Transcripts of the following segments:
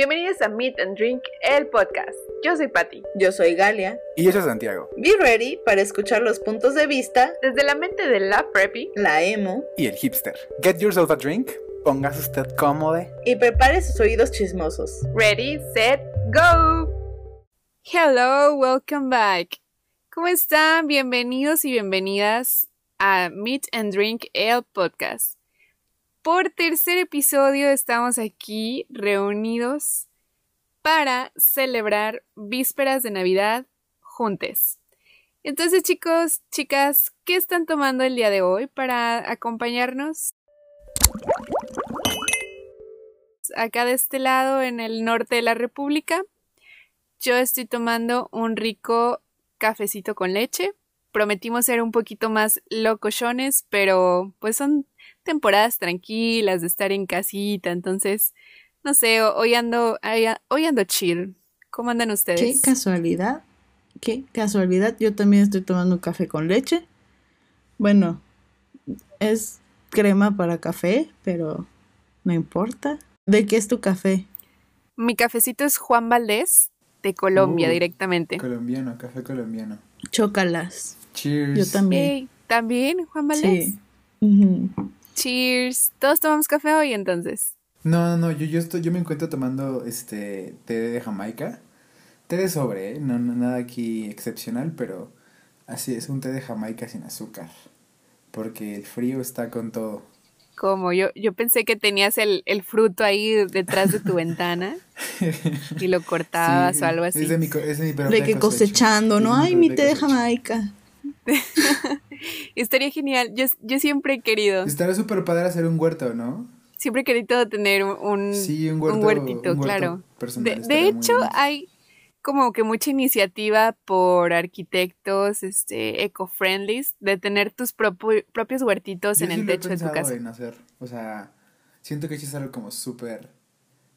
Bienvenidos a Meet and Drink, el podcast. Yo soy Patti. Yo soy Galia. Y yo soy Santiago. Be ready para escuchar los puntos de vista desde la mente de la preppy, la emo y el hipster. Get yourself a drink, póngase usted cómodo y prepare sus oídos chismosos. Ready, set, go. Hello, welcome back. ¿Cómo están? Bienvenidos y bienvenidas a Meet and Drink, el podcast. Por tercer episodio estamos aquí reunidos para celebrar vísperas de Navidad juntos. Entonces chicos, chicas, ¿qué están tomando el día de hoy para acompañarnos? Acá de este lado, en el norte de la República, yo estoy tomando un rico cafecito con leche. Prometimos ser un poquito más locochones, pero pues son temporadas tranquilas de estar en casita, entonces, no sé, hoy ando, hoy ando chill. ¿Cómo andan ustedes? Qué casualidad, qué casualidad. Yo también estoy tomando un café con leche. Bueno, es crema para café, pero no importa. ¿De qué es tu café? Mi cafecito es Juan Valdés, de Colombia uh, directamente. Colombiano, café colombiano. Chócalas. Cheers. Yo también. ¿También, Juan Valdés? Sí. Cheers. ¿Todos tomamos café hoy entonces? No, no, no, yo, yo, estoy, yo me encuentro tomando este té de Jamaica. Té de sobre, ¿eh? no, nada aquí excepcional, pero así es, un té de Jamaica sin azúcar. Porque el frío está con todo. Como yo, yo pensé que tenías el, el fruto ahí detrás de tu ventana y lo cortabas o algo así. Es de mi, es de, mi de que cosechando, ¿no? Ay, mi té de Jamaica. Estaría genial. Yo, yo siempre he querido. Estaría súper padre hacer un huerto, ¿no? Siempre he querido tener un, un, huertito, claro. De, hecho, hay como que mucha iniciativa por arquitectos este eco-friendly de tener tus propios huertitos en el techo de tu casa. En hacer. O sea, siento que es algo como súper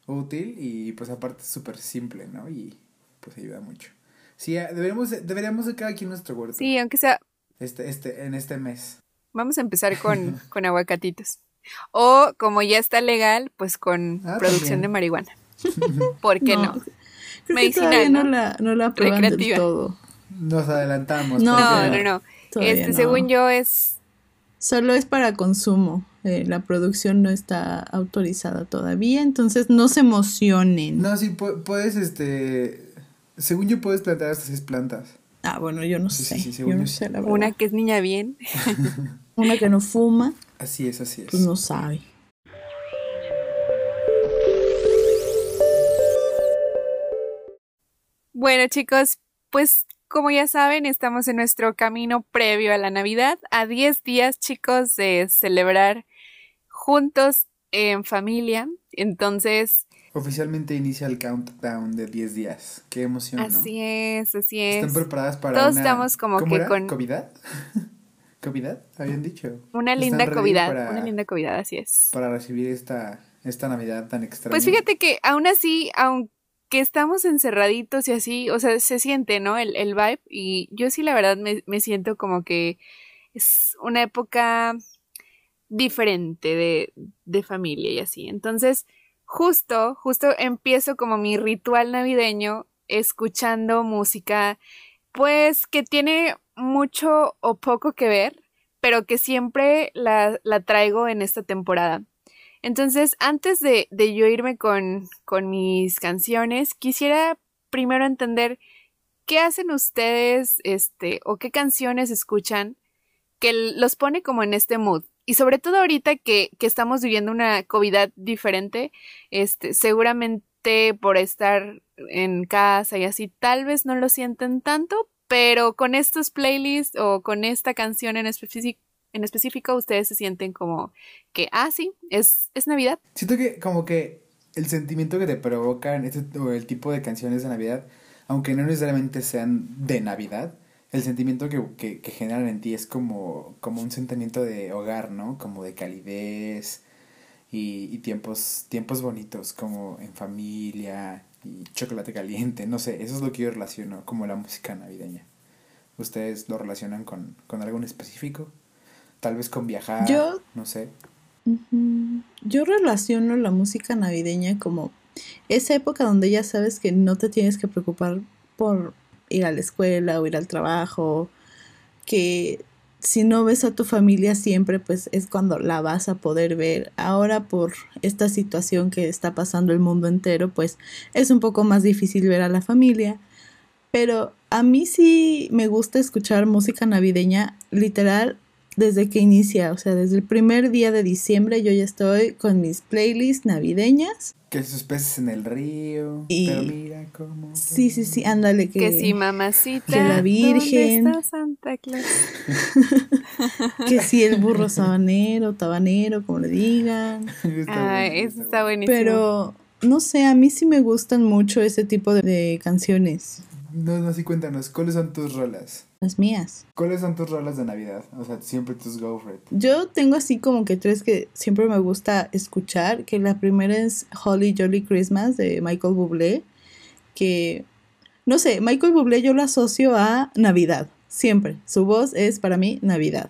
útil y pues aparte súper simple, ¿no? Y pues ayuda mucho. Sí, deberíamos, deberíamos de cada quien nuestro huerto. Sí, aunque sea... Este, este, en este mes. Vamos a empezar con, con aguacatitos. O, como ya está legal, pues con ah, producción de marihuana. ¿Por qué no? Medicinal, ¿no? la, no la Recreativa. todo. Nos adelantamos. No, no, no. Este, según yo, es... Solo es para consumo. Eh, la producción no está autorizada todavía, entonces no se emocionen. No, sí, puedes, este según yo puedes plantar hasta seis plantas. Ah, bueno, yo no sé. yo no sé la verdad. Una que es niña bien. Una que no fuma. Así es, así es. Pues no sabe. Bueno, chicos, pues como ya saben, estamos en nuestro camino previo a la Navidad, a 10 días, chicos, de celebrar juntos en familia. Entonces, Oficialmente inicia el countdown de 10 días. Qué emoción, ¿no? Así es, así es. ¿Están preparadas para Todos estamos como ¿cómo que era? con... ¿Covidad? ¿Covidad? Habían dicho. Una linda covidad, una linda covidad, así es. Para recibir esta, esta Navidad tan extraña. Pues fíjate que aún así, aunque estamos encerraditos y así, o sea, se siente, ¿no? El, el vibe. Y yo sí, la verdad, me, me siento como que es una época diferente de, de familia y así. Entonces justo, justo empiezo como mi ritual navideño escuchando música, pues que tiene mucho o poco que ver, pero que siempre la, la traigo en esta temporada. Entonces, antes de, de yo irme con, con mis canciones, quisiera primero entender qué hacen ustedes, este, o qué canciones escuchan que los pone como en este mood. Y sobre todo ahorita que, que estamos viviendo una COVID diferente, este, seguramente por estar en casa y así, tal vez no lo sienten tanto, pero con estos playlists o con esta canción en específico, en específico, ustedes se sienten como que, ah, sí, es, es Navidad. Siento que como que el sentimiento que te provocan este, o el tipo de canciones de Navidad, aunque no necesariamente sean de Navidad, el sentimiento que, que, generan en ti es como, como un sentimiento de hogar, ¿no? Como de calidez y, y tiempos, tiempos bonitos, como en familia y chocolate caliente, no sé, eso es lo que yo relaciono como la música navideña. ¿Ustedes lo relacionan con, con algo en específico? Tal vez con viajar, yo, no sé. Yo relaciono la música navideña como esa época donde ya sabes que no te tienes que preocupar por ir a la escuela o ir al trabajo, que si no ves a tu familia siempre, pues es cuando la vas a poder ver. Ahora por esta situación que está pasando el mundo entero, pues es un poco más difícil ver a la familia. Pero a mí sí me gusta escuchar música navideña, literal, desde que inicia, o sea, desde el primer día de diciembre yo ya estoy con mis playlists navideñas. Que sus peces en el río. Pero mira cómo. Sí, sí, sí, ándale. Que, que sí, mamacita. Que la Virgen. ¿Dónde está Santa Claus? que sí, el burro sabanero, tabanero, como le digan. ah, eso está buenísimo. Pero, no sé, a mí sí me gustan mucho ese tipo de, de canciones. No, no, sí, cuéntanos, ¿cuáles son tus rolas? Las mías. ¿Cuáles son tus rolas de Navidad? O sea, siempre tus go for it. Yo tengo así como que tres que siempre me gusta escuchar, que la primera es Holly Jolly Christmas de Michael Bublé, que, no sé, Michael Bublé yo lo asocio a Navidad, siempre. Su voz es para mí Navidad.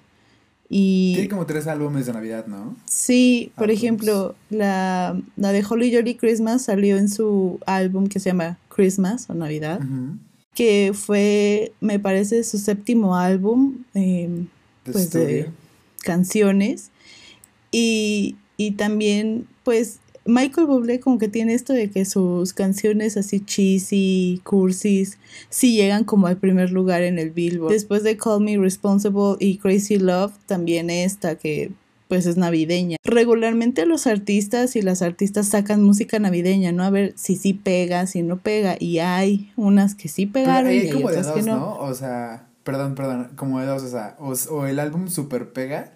Y... Tiene como tres álbumes de Navidad, ¿no? Sí, por ejemplo, la, la, de Holly Jolly Christmas salió en su álbum que se llama Christmas o Navidad que fue, me parece, su séptimo álbum eh, pues de canciones. Y, y, también, pues, Michael Bublé como que tiene esto de que sus canciones así cheesy, cursis, sí llegan como al primer lugar en el Billboard. Después de Call Me Responsible y Crazy Love, también esta que pues es navideña. Regularmente los artistas y las artistas sacan música navideña, ¿no? A ver si sí pega, si no pega. Y hay unas que sí pegaron y hay como otras de dos, que no. no. O sea, perdón, perdón, como de dos, o sea, o, o el álbum super pega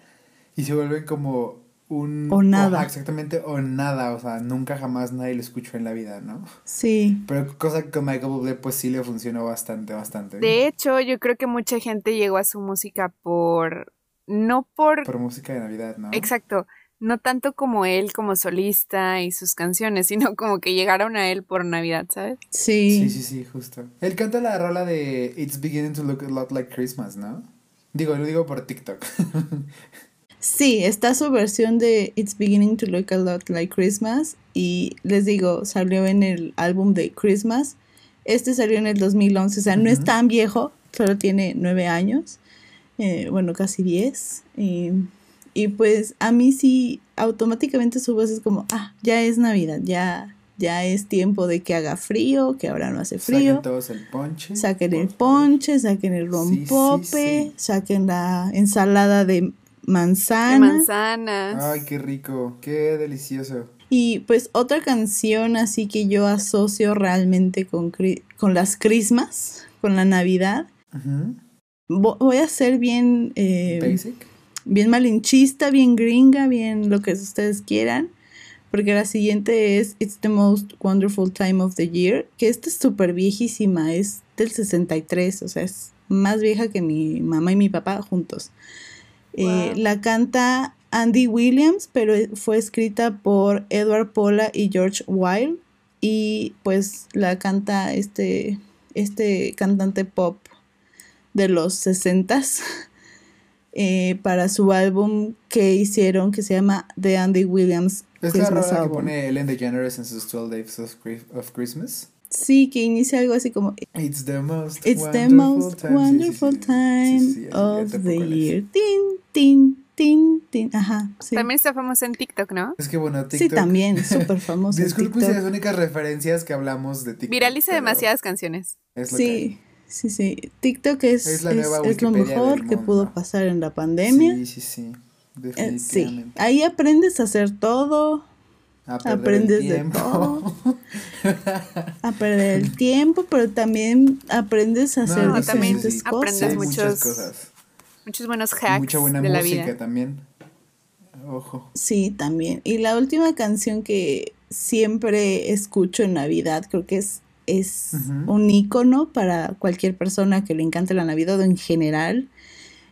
y se vuelve como un... O nada. O, exactamente, o nada, o sea, nunca jamás nadie lo escuchó en la vida, ¿no? Sí. Pero cosa que con Michael Bublé pues sí le funcionó bastante, bastante. De hecho, yo creo que mucha gente llegó a su música por no por... Por música de Navidad, ¿no? Exacto, no tanto como él como solista y sus canciones, sino como que llegaron a él por Navidad, ¿sabes? Sí. Sí, sí, sí, justo. Él canta la rola de It's Beginning to Look a Lot Like Christmas, ¿no? Digo, lo digo por TikTok. sí, está su versión de It's Beginning to Look a Lot Like Christmas y les digo, salió en el álbum de Christmas. Este salió en el 2011, o sea, no es tan viejo, solo tiene nueve años. Eh, bueno, casi 10. y pues a mí sí, automáticamente su voz es como, ah, ya es Navidad, ya, ya es tiempo de que haga frío, que ahora no hace frío. Saquen todos el ponche. Saquen el ponche, saquen el rompope, sí, sí, saquen la ensalada de manzana. De manzanas. Ay, qué rico, qué delicioso. Y pues otra canción así que yo asocio realmente con, con las crismas, con la Navidad. Uh voy a ser bien... Eh, Basic. Bien malinchista, bien gringa, bien lo que ustedes quieran. Porque la siguiente es It's the Most Wonderful Time of the Year. Que esta es súper viejísima, es del 63, o sea, es más vieja que mi mamá y mi papá juntos. Wow. Eh, la canta Andy Williams, pero fue escrita por Edward Pola y George Wilde. Y pues la canta este, este cantante pop de los 60 eh, para su álbum que hicieron que se llama The Andy Williams ¿Es Christmas la que pone Ellen DeGeneres en sus 12 Days of, of Christmas? Sí, que inicia algo así como It's the most It's wonderful the most time, wonderful sí, sí, sí. time Sí, sí, sí, of the year. Tin, tin, tin, tin. Ajá, sí. También está famoso en TikTok, ¿no? Es que bueno, TikTok. Sí, también, súper famoso. en Disculpen si las únicas referencias que hablamos de TikTok. Viraliza demasiadas canciones. Es lo que Sí, hay. Sí, sí. TikTok es, Es es, la nueva es lo mejor que pudo pasar en la pandemia. Sí, sí, sí. Eh, sí, Definitivamente. ahí aprendes a hacer todo, A perder el aprendes de tiempo. todo. a perder el tiempo, pero también aprendes a hacer No, diferentes sí, sí. cosas. Aprendes Sí, muchos muchas cosas. Muchos buenos hacks Mucha buena de la música vida. también. Ojo. Sí, también. Y la última canción que siempre escucho en Navidad, creo que es, es un icono para cualquier persona que le encante la Navidad o en general.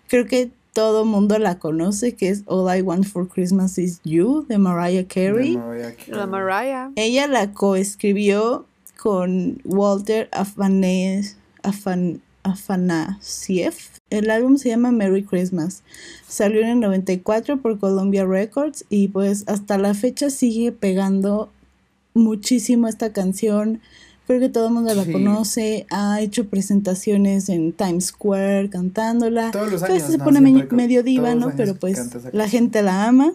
Creo que todo mundo la conoce, que es All I Want for Christmas Is You de Mariah Carey. De Mariah Carey. La Mariah. Ella la coescribió con Walter Afane- Afan- Afanasieff. El álbum se llama Merry Christmas. Salió en el 94 por Columbia Records y pues hasta la fecha sigue pegando muchísimo esta canción. Creo que todo el mundo la conoce. Ha hecho presentaciones en Times Square cantándola. Todos los años. se pone medio diva, ¿no? Pero pues la gente la ama.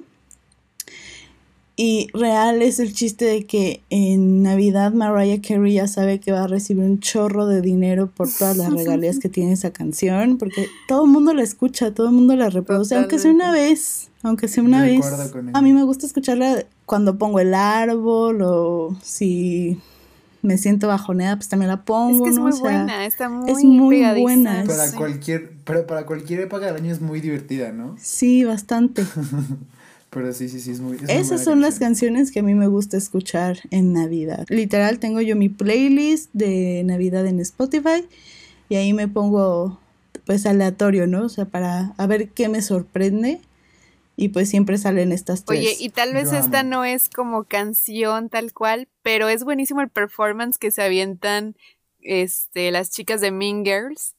Y real es el chiste de que en Navidad Mariah Carey ya sabe que va a recibir un chorro de dinero por todas las regalías que tiene esa canción, porque todo el mundo la escucha, todo el mundo la reproduce, aunque sea una vez, aunque sea una vez. A mí me gusta escucharla cuando pongo el árbol o si me siento bajoneada, pues también la pongo. Es que es muy buena, está muy, es muy buena. Para cualquier, pero para cualquier época del año es muy divertida, ¿no? Sí, bastante. Pero sí, sí, sí, es muy... Esas son las canciones que a mí me gusta escuchar en Navidad. Literal, tengo yo mi playlist de Navidad en Spotify y ahí me pongo pues aleatorio, ¿no? O sea, para a ver qué me sorprende y pues siempre salen estas tres. Oye, y tal vez esta no es como canción tal cual, pero es buenísimo el performance que se avientan este, las chicas de Mean Girls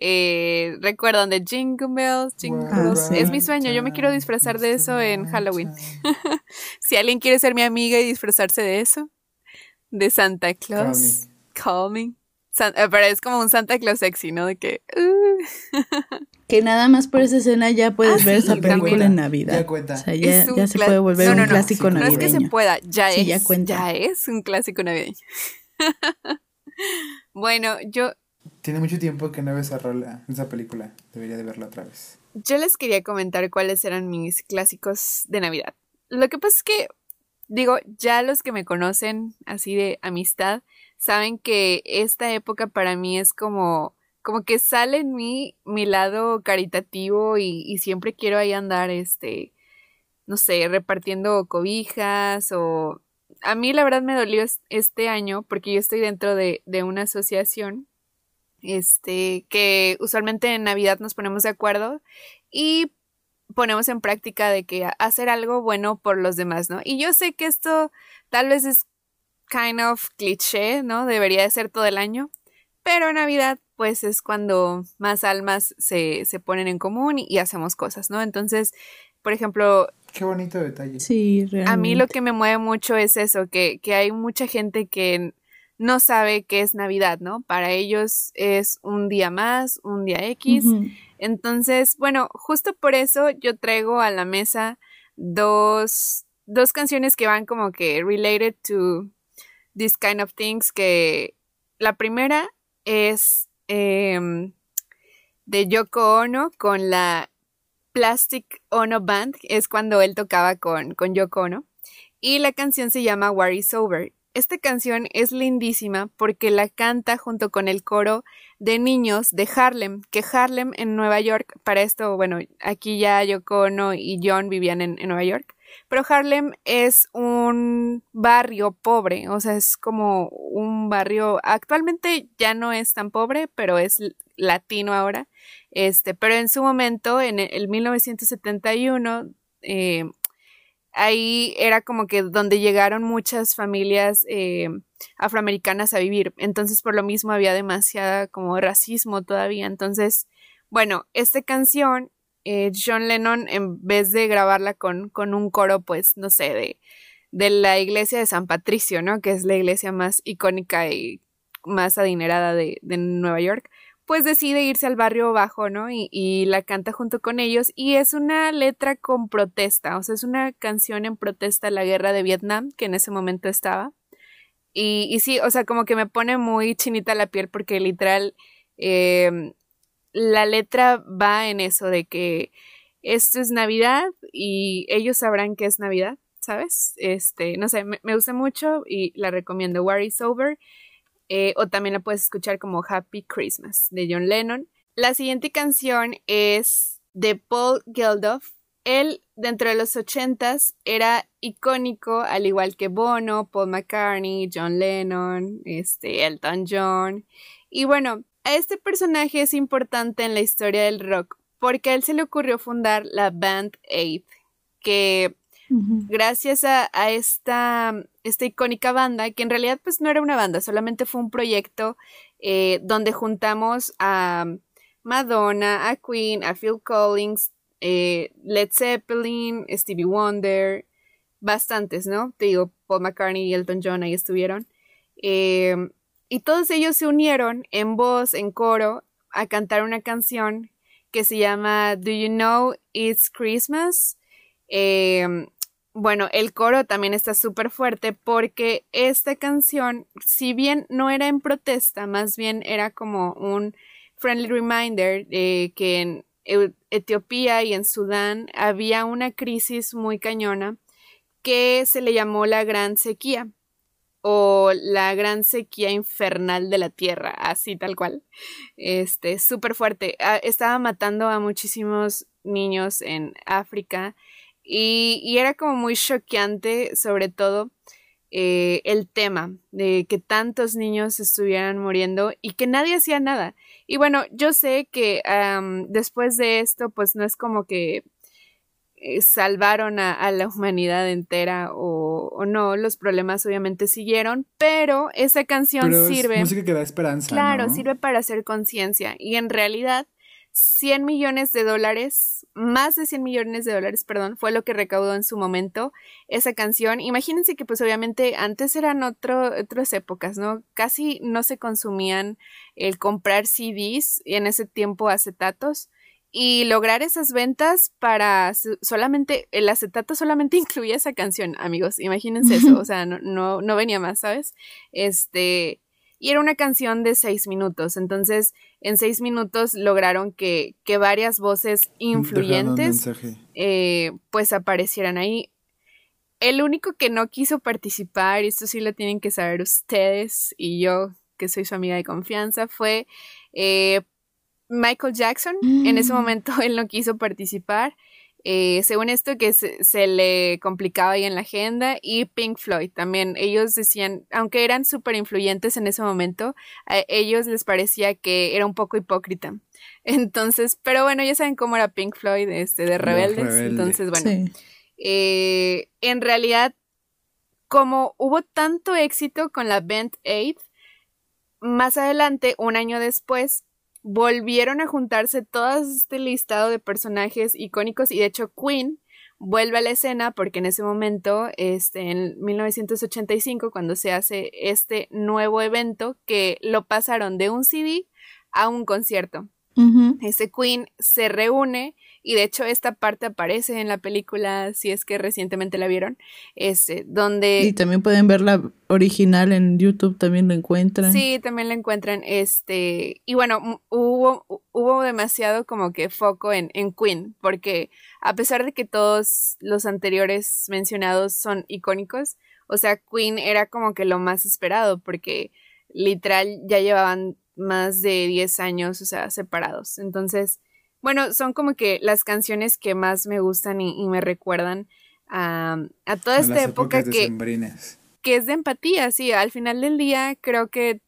eh, recuerdan de Jingle Bells, Jingle Bells. Es mi sueño, yo me quiero disfrazar de eso en Halloween. si alguien quiere ser mi amiga y disfrazarse de eso, de Santa Claus, call me. Eh, pero es como un Santa Claus sexy, ¿no? De que... Uh. que nada más por esa escena ya puedes ah, ver esa película en Navidad. Ya cuenta. O sea, ya, ya se puede volver un clásico navideño. No es que se pueda, ya es. Ya, cuenta. ya es un clásico navideño. bueno, yo tiene mucho tiempo que no veo esa rola, esa película. Debería de verla otra vez. Yo les quería comentar cuáles eran mis clásicos de Navidad. Lo que pasa es que, digo, ya los que me conocen así de amistad, saben que esta época para mí es como, como que sale en mí mi lado caritativo y, y siempre quiero ahí andar, este, no sé, repartiendo cobijas o... A mí la verdad me dolió este año porque yo estoy dentro de, de una asociación este, que usualmente en Navidad nos ponemos de acuerdo y ponemos en práctica de que hacer algo bueno por los demás, ¿no? Y yo sé que esto tal vez es kind of cliché, ¿no? Debería de ser todo el año, pero Navidad pues es cuando más almas se, se ponen en común y, y, hacemos cosas, ¿no? Entonces, por ejemplo... Qué bonito detalle. Sí, realmente. A mí lo que me mueve mucho es eso, que, que hay mucha gente que no sabe qué es Navidad, ¿no? Para ellos es un día más, un día X. Entonces, bueno, justo por eso yo traigo a la mesa dos, dos canciones que van como que related to this kind of things, que la primera es em, de Yoko Ono con la Plastic Ono Band, es cuando él tocaba con, con Yoko Ono. Y la canción se llama War is Over. Esta canción es lindísima porque la canta junto con el coro de niños de Harlem, que Harlem en Nueva York, para esto, bueno, aquí ya Yoko Ono y John vivían en, Nueva York, pero Harlem es un barrio pobre, o sea, es como un barrio, actualmente ya no es tan pobre, pero es latino ahora, este, pero en su momento, en el 1971, eh, ahí era como que donde llegaron muchas familias eh, afroamericanas a vivir. Entonces, por lo mismo había demasiada como racismo todavía. Entonces, bueno, esta canción, eh, John Lennon, en vez de grabarla con, con un coro, pues, no sé, de, de la iglesia de San Patricio, ¿no? Que es la iglesia más icónica y más adinerada de, de Nueva York pues decide irse al barrio bajo, ¿no? Y, la canta junto con ellos y es una letra con protesta, o sea, es una canción en protesta a la guerra de Vietnam que en ese momento estaba. Y, y sí, o sea, como que me pone muy chinita la piel porque literal em, la letra va en eso de que esto es Navidad y ellos sabrán que es Navidad, ¿sabes? Este, no sé, me, gusta mucho y la recomiendo. War is Over. Eh, o también la puedes escuchar como Happy Christmas de John Lennon. La siguiente canción es de Paul Geldof. Él, dentro de los ochentas, era icónico, al igual que Bono, Paul McCartney, John Lennon, este, Elton John. Y bueno, este personaje es importante en la historia del rock porque a él se le ocurrió fundar la Band Aid, que gracias a, esta, esta, icónica banda, que en realidad pues no era una banda, solamente fue un proyecto eh, donde juntamos a Madonna, a Queen, a Phil Collins, eh, Led Zeppelin, Stevie Wonder, bastantes, ¿no? Te digo, Paul McCartney y Elton John ahí estuvieron. Em, y todos ellos se unieron en voz, en coro, a cantar una canción que se llama Do You Know It's Christmas? Em, bueno, el coro también está súper fuerte porque esta canción, si bien no era en protesta, más bien era como un friendly reminder de que en Etiopía y en Sudán había una crisis muy cañona que se le llamó la Gran Sequía o la Gran Sequía Infernal de la Tierra, así tal cual. Este, súper fuerte. Ah, estaba matando a muchísimos niños en África y, era como muy choqueante, sobre todo, eh, el tema de que tantos niños estuvieran muriendo y que nadie hacía nada. Y bueno, yo sé que después de esto, pues no es como que eh, salvaron a, la humanidad entera o, no, los problemas obviamente siguieron, pero esa canción sirve... música que da esperanza. Claro, sirve para hacer conciencia y en realidad 100 millones de dólares, más de 100 millones de dólares, perdón, fue lo que recaudó en su momento esa canción. Imagínense que pues obviamente antes eran otro, otras épocas, ¿no? Casi no se consumían el comprar CDs y en ese tiempo acetatos y lograr esas ventas para solamente, el acetato solamente incluía esa canción, amigos, imagínense eso, o sea, no, no, no venía más, ¿sabes? Este, y era una canción de seis minutos. Entonces, en seis minutos lograron que, que varias voces influyentes eh, pues aparecieran ahí. El único que no quiso participar, y esto sí lo tienen que saber ustedes y yo, que soy su amiga de confianza, fue eh, Michael Jackson. En ese mm. momento él no quiso participar. Eh, según esto que se, le complicaba ahí en la agenda y Pink Floyd también ellos decían aunque eran súper influyentes en ese momento a ellos les parecía que era un poco hipócrita entonces pero bueno ya saben cómo era Pink Floyd este de rebeldes entonces bueno eh, en realidad como hubo tanto éxito con la Band Aid más adelante un año después volvieron a juntarse todo este listado de personajes icónicos y de hecho Queen vuelve a la escena porque en ese momento, este, en 1985, cuando se hace este nuevo evento, que lo pasaron de un CD a un concierto. Ese Queen se reúne y de hecho esta parte aparece en la película, si es que recientemente la vieron, este, donde... Y también pueden ver la original en YouTube, también lo encuentran. Sí, también la encuentran, este, y bueno, hubo, hubo demasiado como que foco en, en Queen, porque a pesar de que todos los anteriores mencionados son icónicos, o sea, Queen era como que lo más esperado, porque literal ya llevaban más de 10 años, o sea, separados. Entonces, bueno, son como que las canciones que más me gustan y, me recuerdan a, a toda esta época que, que es de empatía, sí, al final del día creo que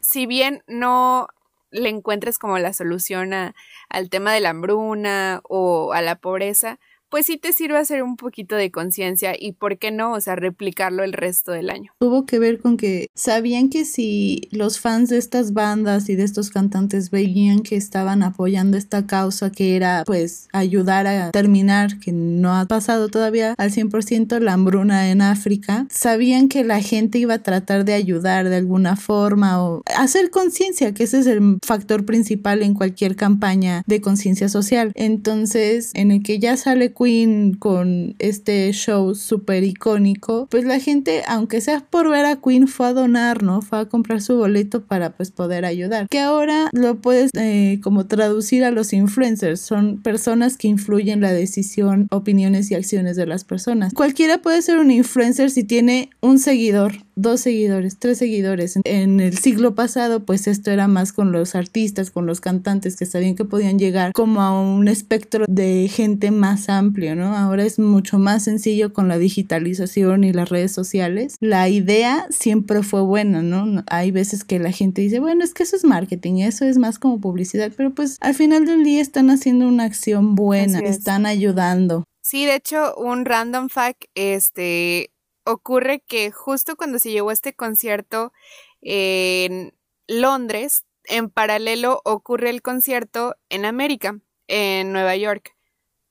si bien no le encuentres como la solución a, al tema de la hambruna o a la pobreza, pues sí te sirve hacer un poquito de conciencia y por qué no, o sea, replicarlo el resto del año. Tuvo que ver con que sabían que si los fans de estas bandas y de estos cantantes veían que estaban apoyando esta causa que era pues ayudar a terminar, que no ha pasado todavía al 100% la hambruna en África, sabían que la gente iba a tratar de ayudar de alguna forma o hacer conciencia, que ese es el factor principal en cualquier campaña de conciencia social. Entonces, en el que ya sale Queen con este show súper icónico, pues la gente, aunque sea por ver a Queen, fue a donar, ¿no? Fue a comprar su boleto para pues poder ayudar. Que ahora lo puedes eh, como traducir a los influencers, son personas que influyen la decisión, opiniones y acciones de las personas. Cualquiera puede ser un influencer si tiene un seguidor dos seguidores, tres seguidores. En el siglo pasado, pues esto era más con los artistas, con los cantantes que sabían que podían llegar como a un espectro de gente más amplio, ¿no? Ahora es mucho más sencillo con la digitalización y las redes sociales. La idea siempre fue buena, ¿no? Hay veces que la gente dice, bueno, es que eso es marketing, eso es más como publicidad, pero pues al final del día están haciendo una acción buena, están ayudando. Sí, de hecho, un random fact, este, ocurre que justo cuando se llevó este concierto en Londres, en paralelo ocurre el concierto en América, en Nueva York.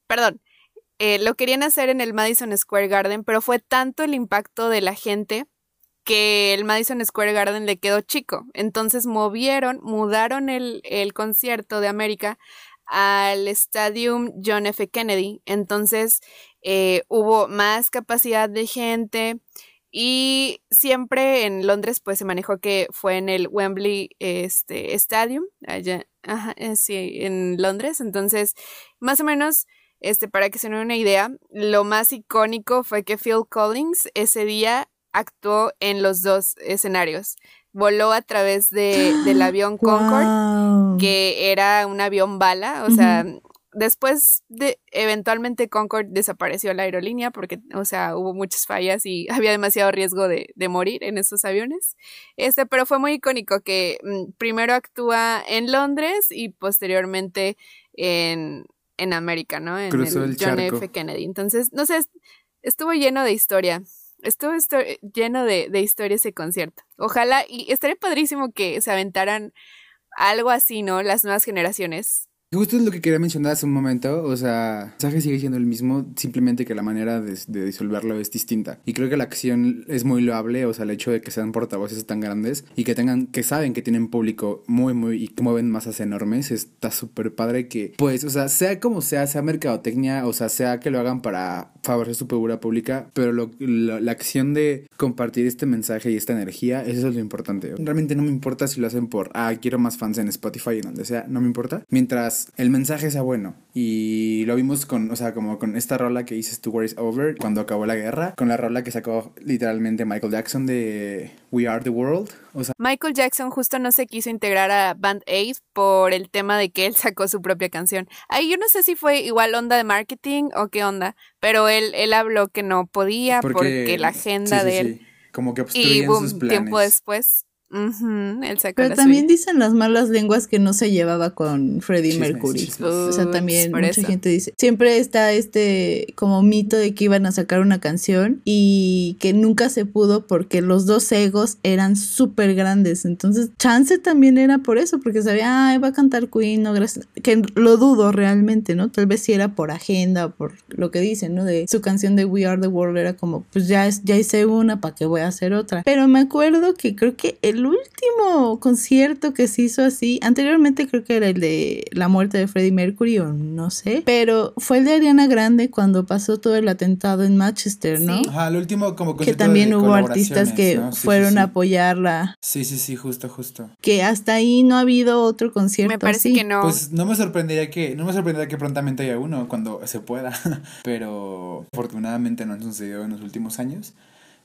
Perdón, eh, lo querían hacer en el Madison Square Garden, pero fue tanto el impacto de la gente que el Madison Square Garden le quedó chico. Entonces movieron, mudaron el, el concierto de América al Stadium John F. Kennedy. Entonces eh, hubo más capacidad de gente y siempre en Londres pues se manejó que fue en el Wembley este, Stadium, allá, eh, sí, en Londres. Entonces, más o menos, este, para que se den una idea, lo más icónico fue que Phil Collins ese día actuó en los dos escenarios. Voló a través de, del avión Concorde, que era un avión bala, o sea, después de eventualmente Concorde desapareció la aerolínea porque, o sea, hubo muchas fallas y había demasiado riesgo de, de morir en esos aviones. Este, pero fue muy icónico que mm, primero actúa en Londres y posteriormente en, en América, ¿no? En el, John F. Kennedy. Entonces, no sé, estuvo lleno de historia. Estuvo lleno de, de historia ese concierto. Ojalá, y estaría padrísimo que se aventaran algo así, ¿no? Las nuevas generaciones Justo es lo que quería mencionar hace un momento, o sea, el mensaje sigue siendo el mismo, simplemente que la manera de, disolverlo es distinta. Y creo que la acción es muy loable, o sea, el hecho de que sean portavoces tan grandes y que tengan, que saben que tienen público muy, muy, y que mueven masas enormes, está súper padre que, pues, o sea, sea como sea, sea mercadotecnia, o sea, sea que lo hagan para favorecer su figura pública, pero la acción de compartir este mensaje y esta energía, eso es lo importante. Realmente no me importa si lo hacen por, ah, quiero más fans en Spotify y donde sea, no me importa. Mientras el mensaje sea bueno. Y lo vimos con, o sea, como con esta rola que hice War is Over cuando acabó la guerra, con la rola que sacó literalmente Michael Jackson de We Are the World. O sea, Michael Jackson justo no se quiso integrar a Band Aid por el tema de que él sacó su propia canción. Ahí yo no sé si fue igual onda de marketing o qué onda, pero él, él habló que no podía porque, la agenda de él. Como que y boom, sus planes. tiempo después pero también dicen las malas lenguas que no se llevaba con Freddie Mercury. o sea, también mucha gente dice. Siempre está este como mito de que iban a sacar una canción y que nunca se pudo porque los dos egos eran súper grandes. Entonces, chance también era por eso, porque sabía, ay, va a cantar Queen, no, gracias. Que lo dudo realmente, ¿no? Tal vez si era por agenda o por lo que dicen, ¿no? De su canción de We Are the World era como, pues ya, ya hice una, ¿para qué voy a hacer otra? Pero me acuerdo que creo que el último concierto que se hizo así, anteriormente creo que era el de la muerte de Freddie Mercury o no sé, pero fue el de Ariana Grande cuando pasó todo el atentado en Manchester, ¿no? Ajá, el último como Que también hubo artistas que fueron a apoyarla. Sí, sí, sí, justo, justo. Que hasta ahí no ha habido otro concierto. Me parece que no. Pues no me sorprendería que, no me sorprendería que prontamente haya uno cuando se pueda, pero afortunadamente no han sucedido en los últimos años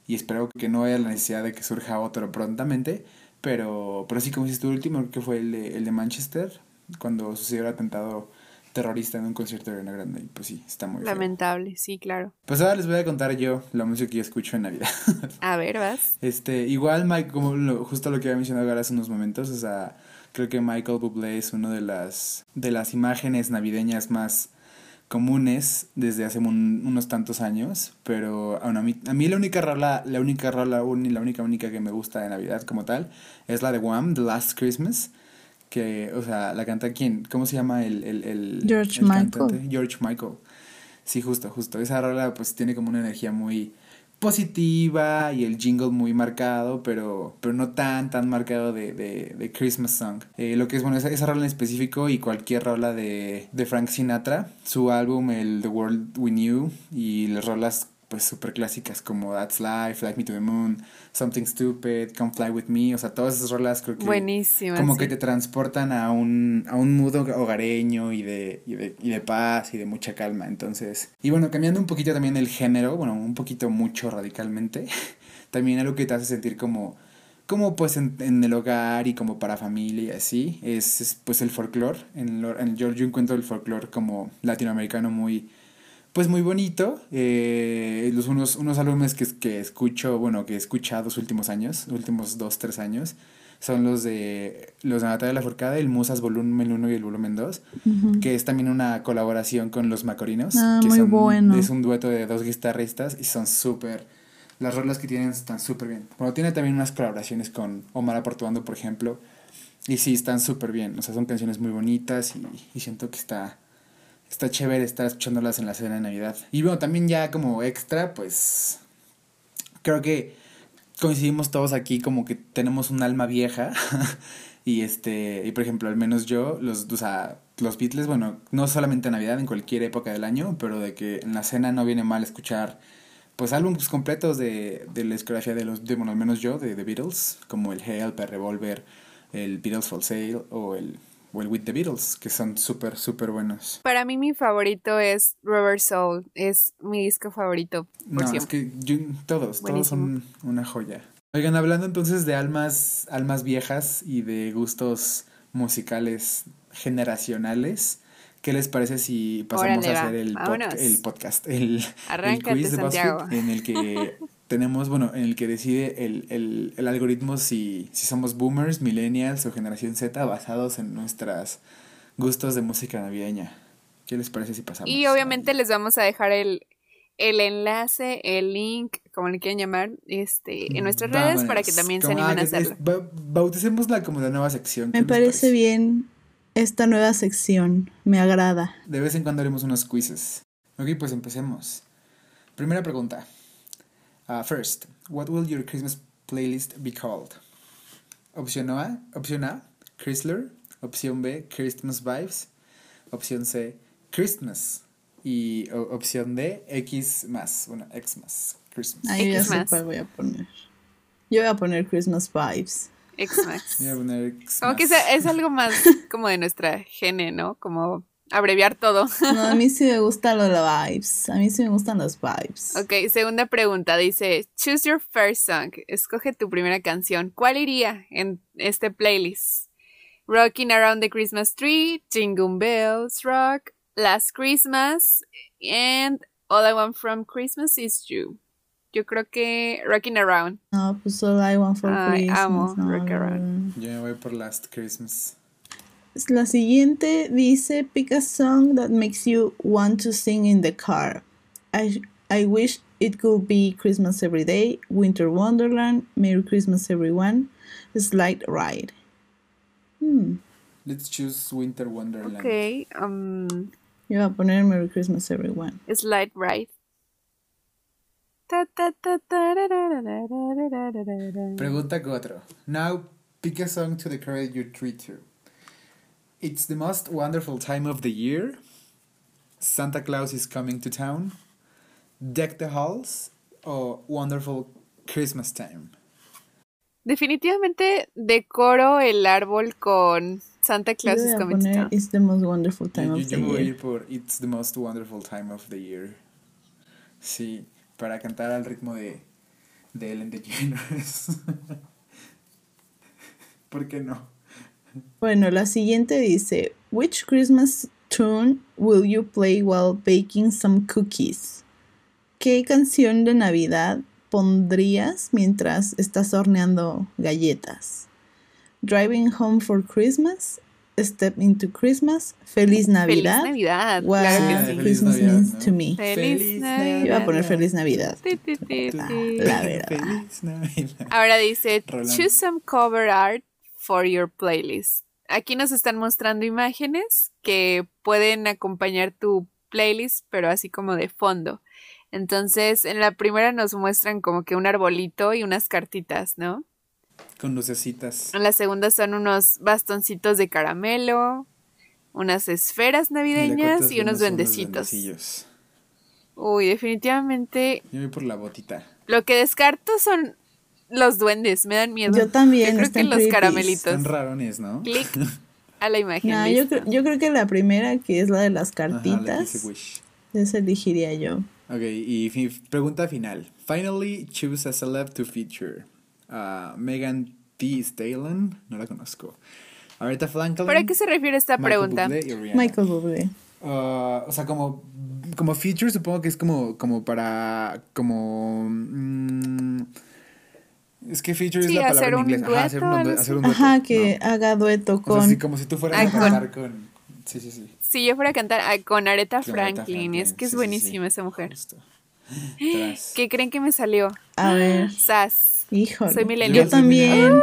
y espero que no haya la necesidad de que surja otro prontamente. Pero, pero sí, como dices tu último, que fue el de, el de Manchester, cuando sucedió el atentado terrorista en un concierto de una Grande. Y pues sí, está muy Lamentable, sí, claro. Pues ahora les voy a contar yo la música que yo escucho en Navidad. A ver, vas. Este, igual, Mike, como justo lo que había mencionado ahora hace unos momentos, o sea, creo que Michael Bublé es una de las, de las imágenes navideñas más comunes desde hace unos tantos años, pero a, mí, a mí la única rola, la única rola, la única única que me gusta de Navidad como tal, es la de Wham, The Last Christmas, que, o sea, la canta quién, ¿cómo se llama el, el, el George Michael. George Michael. Sí, justo, justo. Esa rola pues tiene como una energía muy positiva y el jingle muy marcado, pero, pero no tan, tan marcado de, de, de Christmas Song. Eh, lo que es bueno, esa, esa rola en específico y cualquier rola de, de Frank Sinatra, su álbum, el The World We Knew, y las rolas pues súper clásicas como That's Life, Like Me to the Moon, Something Stupid, Come Fly With Me, o sea, todas esas rolas creo que Buenísimas, como que te transportan a un, a un mood hogareño y de, y, de, y de paz y de mucha calma, entonces, y bueno, cambiando un poquito también el género, bueno, un poquito mucho radicalmente, también algo que te hace sentir como como pues en, en, el hogar y como para familia y así, es, pues el folclore. En, en, yo, yo encuentro el folclore como latinoamericano muy, pues muy bonito. Eh, los, unos, unos álbumes que, que escucho, bueno, que he escuchado los últimos años, últimos dos, tres años, son los de los de Natalia La Forcada, el Musas volumen 1 y el volumen 2, que es también una colaboración con los Macorinos, ah, que muy son, bueno. es un dueto de dos guitarristas y son súper, las rolas que tienen están súper bien. Bueno, tiene también unas colaboraciones con Omar Aportuando, por ejemplo, y sí, están súper bien, o sea, son canciones muy bonitas y, y siento que está está chévere estar escuchándolas en la cena de Navidad. Y bueno, también ya como extra, pues creo que coincidimos todos aquí como que tenemos un alma vieja. y este, y por ejemplo, al menos yo, los, o sea, los Beatles, bueno, no solamente en Navidad, en cualquier época del año, pero de que en la cena no viene mal escuchar pues álbumes completos de, de la discografía de los, de, bueno, al menos yo, de The Beatles, como el Help, el Revolver, el Beatles for Sale o el, o el With the Beatles, que son súper, súper buenos. Para mí mi favorito es Rubber Soul, es mi disco favorito. Por no, es que yo, todos, todos son una joya. Oigan, hablando entonces de almas, almas viejas y de gustos musicales generacionales, ¿Qué les parece si pasamos a hacer el, el podcast, el, el quiz de BuzzFeed en el que tenemos, bueno, en el que decide el, el, el algoritmo si, si somos boomers, millennials o generación Z basados en nuestros gustos de música navideña? ¿Qué les parece si pasamos? Y obviamente les vamos a dejar el, el enlace, el link, como le quieran llamar, este, en nuestras redes para que también se animen a hacerlo. bauticémosla como la nueva sección. Me parece bien esta nueva sección. Me agrada. De vez en cuando haremos unos quizzes. Ok, pues empecemos. Primera pregunta. Uh, first, what will your Christmas playlist be called? Opción A, opción A, Chrysler. Opción B, Christmas Vibes. Opción C, Christmas. Y opción D, X más, bueno, X más, Christmas. Ahí ya sé cuál voy a poner. Yo voy a poner Christmas Vibes. X-Max. Como que es, algo más como de nuestra gene, ¿no? Como abreviar todo. No, a mí sí me gustan los vibes. A mí sí me gustan los vibes. Ok, segunda pregunta. Dice, choose your first song. Escoge tu primera canción. ¿Cuál iría en este playlist? Rocking Around the Christmas Tree, Jingle Bells Rock, Last Christmas, and All I Want from Christmas is You. Yo creo que Rocking Around. No, pues All I Want for Christmas. Amo Rock Around. Yo me voy por Last Christmas. La siguiente dice pick a song that makes you want to sing in the car. I, I wish it could be Christmas every day, Winter Wonderland, Merry Christmas everyone, Slide Ride. Hmm. Let's choose Winter Wonderland. Okay. Um, Yo voy a poner Merry Christmas everyone. Slide Ride. Pregunta 4. Now pick a song to decorate your tree to. It's the most wonderful time of the year. Santa Claus is coming to town. Deck the halls o Wonderful Christmas time. Definitivamente decoro el árbol con Santa Claus is coming to town. It's the most wonderful time of the year. Yo voy por It's the most wonderful time of the year. Sí para cantar al ritmo de, de Ellen DeGeneres. ¿Por qué no? Bueno, la siguiente dice, Which Christmas tune will you play while baking some cookies? ¿Qué canción de Navidad pondrías mientras estás horneando galletas? Driving Home for Christmas, Step into Christmas, Feliz Navidad. Feliz Navidad. What Christmas Navidad, means ¿no? to me. Feliz Navidad. Yo voy a poner Feliz Navidad. La, verdad. Feliz Navidad. Ahora dice, choose some cover art for your playlist. Aquí nos están mostrando imágenes que pueden acompañar tu playlist, pero así como de fondo. Entonces, en la primera nos muestran como que un arbolito y unas cartitas, ¿no? Con lucecitas. En la segunda son unos bastoncitos de caramelo, unas esferas navideñas y, unos duendecitos. Uy, definitivamente. Yo voy por la botita. Lo que descarto son los duendes, me dan miedo. Yo también. Yo creo que los caramelitos. Están rarones, ¿no? Clic a la imagen. yo, creo, yo, creo, que la primera, que es la de las cartitas, esa elegiría yo. Ok, y pregunta final. Finally, choose a celeb to feature. Megan T. Stalin, no la conozco. Aretha Franklin. ¿Para qué se refiere esta pregunta? Michael Bublé. Uh, o sea, como, como feature supongo que es como, como para, como... Mm, es que feature es la palabra en inglés. Ajá, hacer un, hacer un dueto. Ajá, que haga dueto con... O sea, como si tú fueras a cantar con... Sí, sí, sí. Si yo fuera a cantar ah, con Aretha Franklin, es que es buenísima esa mujer. ¿Qué creen que me salió? A ver. Sass. Híjole. Soy Yo también.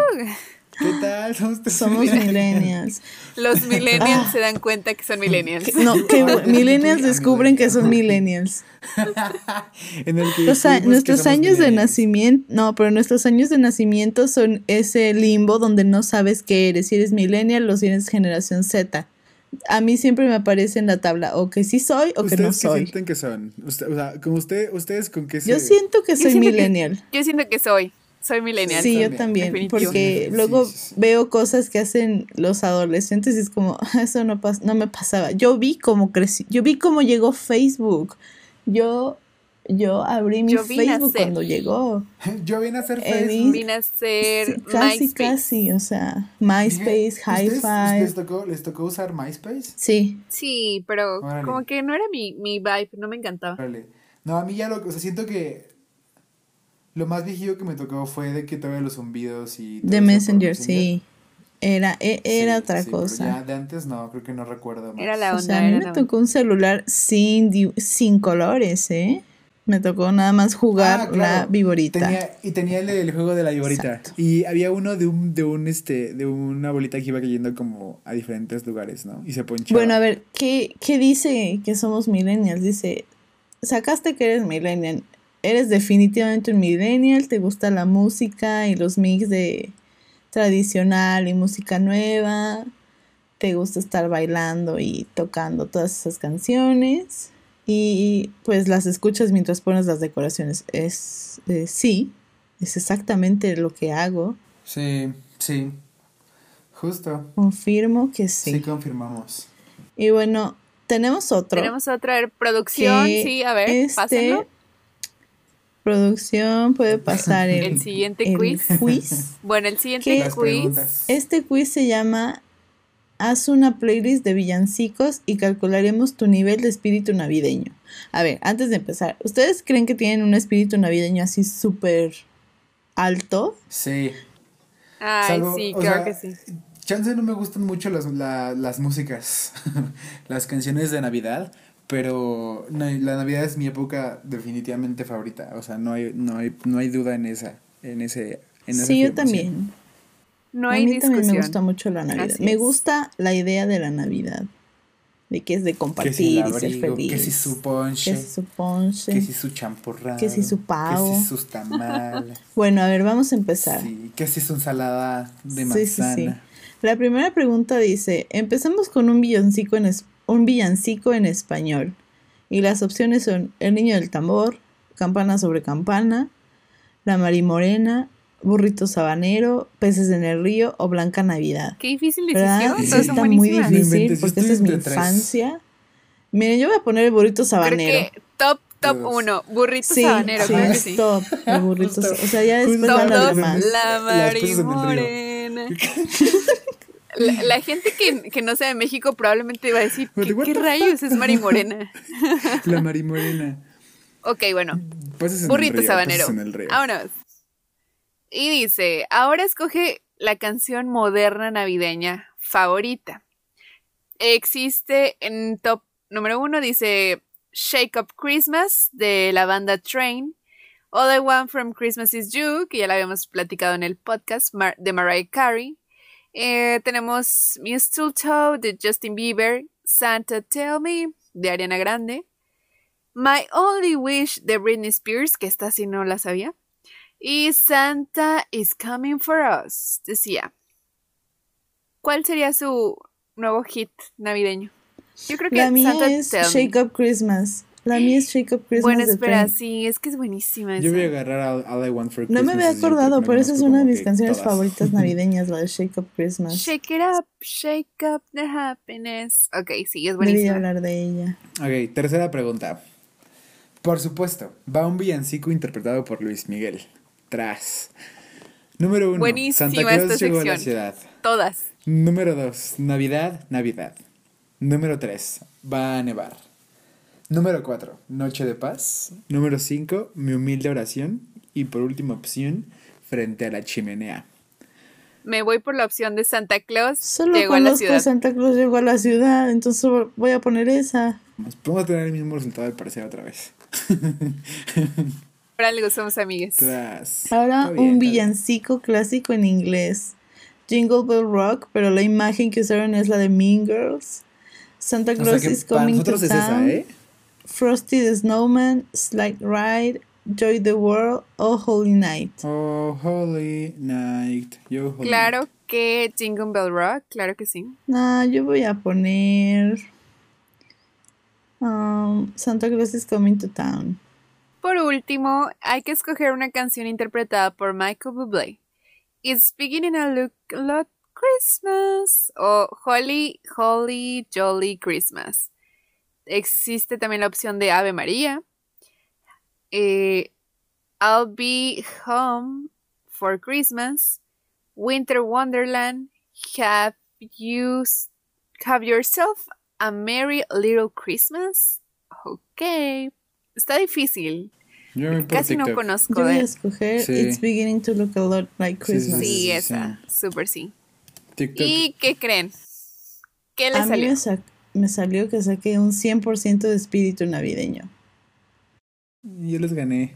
¿Qué tal? Somos, Somos millennials. Los millennials se dan cuenta que son millennials. No, que millennials descubren que son millennials. en el que Los a- descubrimos que nuestros años de nacimiento, no, pero nuestros años de nacimiento son ese limbo donde no sabes qué eres, si eres millennial o si eres generación Z. A mí siempre me aparece en la tabla o que sí soy o que ¿Ustedes no qué soy. sienten que son? Usted- o sea, como usted, ¿ustedes con qué se...? Yo siento que Yo soy que- millennial. Yo siento que soy. Soy millennial. Sí, yo también, también, definitivo. porque Sí, luego sí, sí. veo cosas que hacen los adolescentes y es como, "Ah, eso no, pas- no me pasaba. Yo vi cómo crecí, yo vi cómo llegó Facebook. Yo, yo abrí mi Yo Facebook nacer. cuando llegó. Yo vine a hacer. Facebook. Vine a ser Sí, casi, MySpace. casi, o sea, MySpace, Dije, High ¿ustedes- Five. ¿Les tocó, ¿Les tocó usar MySpace? Sí, Sí, pero Órale. como que no era mi, mi vibe, no me encantaba. Órale. No, a mí ya lo o sea, siento que lo más viejillo que me tocó fue de que todavía los zumbidos y de Messenger, sí. Era, e- era Sí, otra sí, cosa. ya de antes no, creo que no recuerdo más. Era la O onda. sea, a mí me tocó un celular sin, sin colores, ¿eh? Me tocó nada más jugar Ah, la viborita. Tenía, y tenía el, el juego de la viborita. Exacto. Y había uno de un, de un este, de una bolita que iba cayendo como a diferentes lugares, ¿no? Y se ponchaba. Bueno, a ver, ¿qué, ¿qué dice que somos millennials? Dice, sacaste que eres millennial. Eres definitivamente un millennial, te gusta la música y los mix de tradicional y música nueva. Te gusta estar bailando y tocando todas esas canciones. Y pues las escuchas mientras pones las decoraciones. Es eh, sí, es exactamente lo que hago. Sí, sí. Justo. Confirmo que Sí, sí. confirmamos. Y bueno, tenemos otro. Tenemos otra a ver, producción, sí, a ver, este, pásenlo. Producción puede pasar el, El siguiente el quiz. quiz. Bueno, el siguiente quiz. preguntas. Este quiz se llama Haz una playlist de villancicos y calcularemos tu nivel de espíritu navideño. A ver, antes de empezar, ¿ustedes creen que tienen un espíritu navideño así súper alto? Sí. Ay, Salvo- sí, o claro sea, que sí. Chance no me gustan mucho las, la- las músicas, las canciones de Navidad, pero no, la Navidad es mi época definitivamente favorita. O sea, no hay, no hay, no hay duda en esa, en ese, en esa Sí, yo también. No a hay mí discusión. también me gusta mucho la Navidad. Me gusta la idea de la Navidad. De que es de Que si compartir el y ser abrigo, feliz. que si su ponche, Que si su ponche. que si su champurrado, Que si su pavo. que si sus tamales, Bueno, a ver, vamos a empezar. sí, que si su ensalada de Sí, sí, manzana. sí. La primera pregunta dice, empezamos con un villancico en, es- un villancico en español. Y las opciones son El Niño del Tambor, Campana sobre Campana, La Marimorena, Burrito Sabanero, Peces en el Río o Blanca Navidad. Qué difícil ¿Verdad? decisión, Sí, Está muy difícil porque esta es mi infancia. Miren, yo voy a poner el Burrito Creo Sabanero. que top, top Todos. uno, burrito Sí, sabanero, sí, claro que sí. top, el burrito. O sea, ya después van Top los dos, demás. la marimorena. La, la gente que, que no sea de México probablemente va a decir, ¿qué, qué rayos es marimorena? La marimorena. ok, bueno, en burrito el río, sabanero. en el río. Vámonos. Y dice, ahora escoge la canción moderna navideña favorita. Existe en top número uno, dice Shake Up Christmas de la banda Train. Other One from Christmas is You, que ya la habíamos platicado en el podcast de Mariah Carey. Eh, tenemos Mistletoe de Justin Bieber. Santa Tell Me de Ariana Grande. My Only Wish de Britney Spears, que esta sí no la sabía. Y Santa is Coming for Us, decía. ¿Cuál sería su nuevo hit navideño? Yo creo que La mía Santa es Tell Me. Shake Up Christmas. La mía es Shake Up Christmas. Bueno, espera, sí, es que es buenísima Yo esa. voy a agarrar All, All I Want for No Christmas. me había acordado, pero esa es una de mis canciones todas. favoritas navideñas, la de Shake Up Christmas. Shake it up, shake up the happiness. Ok, sí, es buenísima. hablar de ella. Ok, tercera pregunta. Por supuesto, va un villancico interpretado por Luis Miguel. Tras. Número uno, Buenísima Santa Claus esta llegó a la sección. ciudad. Todas. Número dos, Navidad, Navidad. Número tres, va a nevar. Número cuatro, Noche de Paz. Número cinco, Mi humilde oración. Y por última opción, Frente a la chimenea. Me voy por la opción de Santa Claus. Solo llegó a la conozco ciudad. Santa Claus llegó a la ciudad, entonces voy a poner esa. Podemos tener el mismo resultado al parecer otra vez. Por algo somos amigas. Tras. Ahora bien, un villancico clásico en inglés. Jingle Bell Rock, pero la imagen que usaron es la de Mean Girls. Santa O sea Claus que is para coming to nosotros es esa, town. ¿eh? Frosty the Snowman, Slide Ride, Joy the World, Oh Holy Night. Oh, Holy Night. Yo, Holy Claro Night. que Jingle Bell Rock, claro que sí. Nah, yo voy a poner um, Santa Claus is coming to town. Por último, hay que escoger una canción interpretada por Michael Bublé. It's beginning to look like Christmas o Holly, Holly, Jolly Christmas. Existe también la opción de Ave María. Eh, I'll be home for Christmas. Winter Wonderland. Have you have yourself a merry little Christmas? Ok. Está difícil. Yo Casi no conozco Yo voy a de. escoger Sí. It's beginning to look a lot like Sí, sí, Christmas. Sí, sí, esa. Súper sí. TikTok. ¿Y qué creen? ¿Qué le A mí salió? me, me salió que saqué un 100% de espíritu navideño. Yo les gané.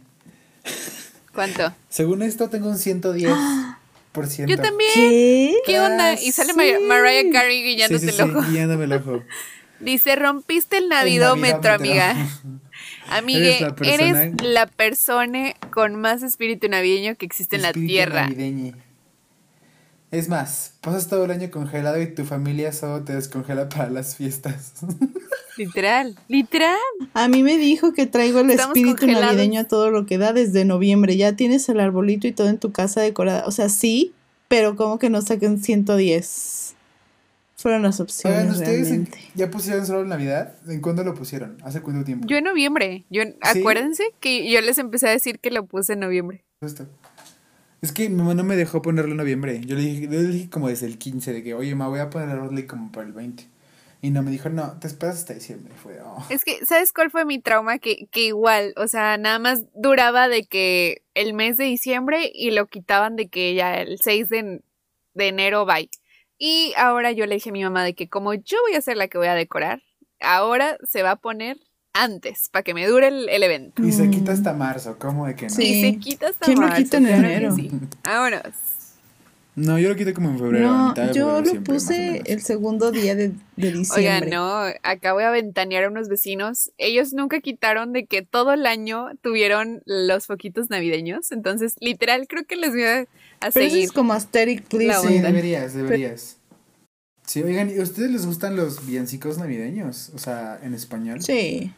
¿Cuánto? Según esto, tengo un 110%. Yo también. ¿Qué? ¿Qué onda? Ah, Y sale sí. Mar- Mariah Carey guiñándote sí, sí, el ojo. sí, guiándome el ojo. Dice, rompiste el El navidómetro, amiga. Amigue, Eres la persona- eres la persona con más espíritu navideño que existe en la Espíritu tierra. navideño. Es más, pasas todo el año congelado y tu familia solo te descongela para las fiestas. Literal, literal. A mí me dijo que traigo el Estamos espíritu congelados. navideño a todo lo que da desde noviembre. Ya tienes el arbolito y todo en tu casa decorada. O sea, sí, pero como que no saquen 110. Fueron las opciones Oigan, ¿ustedes en- realmente. ya pusieron solo en Navidad? ¿En cuándo lo pusieron? ¿Hace cuánto tiempo? Yo en noviembre. Yo, Acuérdense que yo les empecé a decir que lo puse en noviembre. Justo. Es que mi mamá no me dejó ponerlo en noviembre. Yo le dije, le dije como desde el 15 de que, oye, ma, voy a poner Rodley como para el 20. Y no me dijo, no, te esperas hasta diciembre. Oh. Es que, ¿sabes cuál fue mi trauma? Que, que igual, o sea, nada más duraba de que el mes de diciembre y lo quitaban de que ya el 6 de, de enero, bye. Y ahora yo le dije a mi mamá de que como yo voy a ser la que voy a decorar, ahora se va a poner antes, para que me dure el, el evento. Y se Mm. quita hasta marzo, ¿cómo de que no? Sí. Y se quita hasta ¿Quién lo marzo, quita en enero? sí. Vámonos. No, yo lo quité como en febrero. a No, mitad de yo febrero lo puse el segundo día de, de diciembre. Oigan, no, acá voy a ventanear a unos vecinos. Ellos nunca quitaron de que todo el año tuvieron los foquitos navideños. Entonces, literal, creo que les voy a, a Pero eso es como Asterix, please. La Sí, deberías, deberías. Sí, oigan, ¿y a ustedes les gustan los villancicos navideños? O sea, en español. Sí,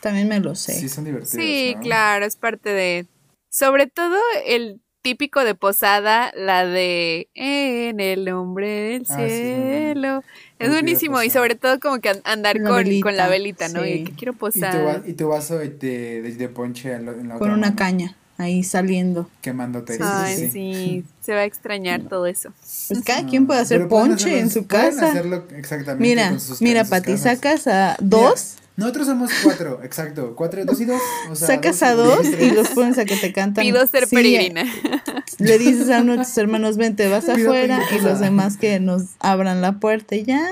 también me lo sé. Sí, son divertidos. Sí, ¿no? claro, es parte de. Sobre todo el típico de posada, la de En el nombre del Ah, cielo. Es buenísimo. Y sobre todo como que an- andar La con, velita, con la velita, ¿no? sí. Y que quiero posar. y tu vaso de, de, de- ponche en, la- la Con otra una mano, caña ahí saliendo. Quemándote. Sí, Ay, sí, se va a extrañar todo eso. Pues cada quien puede hacer ponche hacerlo- en su pueden casa. hacerlo exactamente Mira, con sus- mira, Pati, sacas a Mira, dos, nosotros somos cuatro, exacto. Cuatro, dos y dos. O sea, sacas dos a y dos y los pones a que te cantan. Pido ser Sí, peregrina. Le dices a uno de tus hermanos, vente, vas Pido afuera y los demás que nos abran la puerta y ya.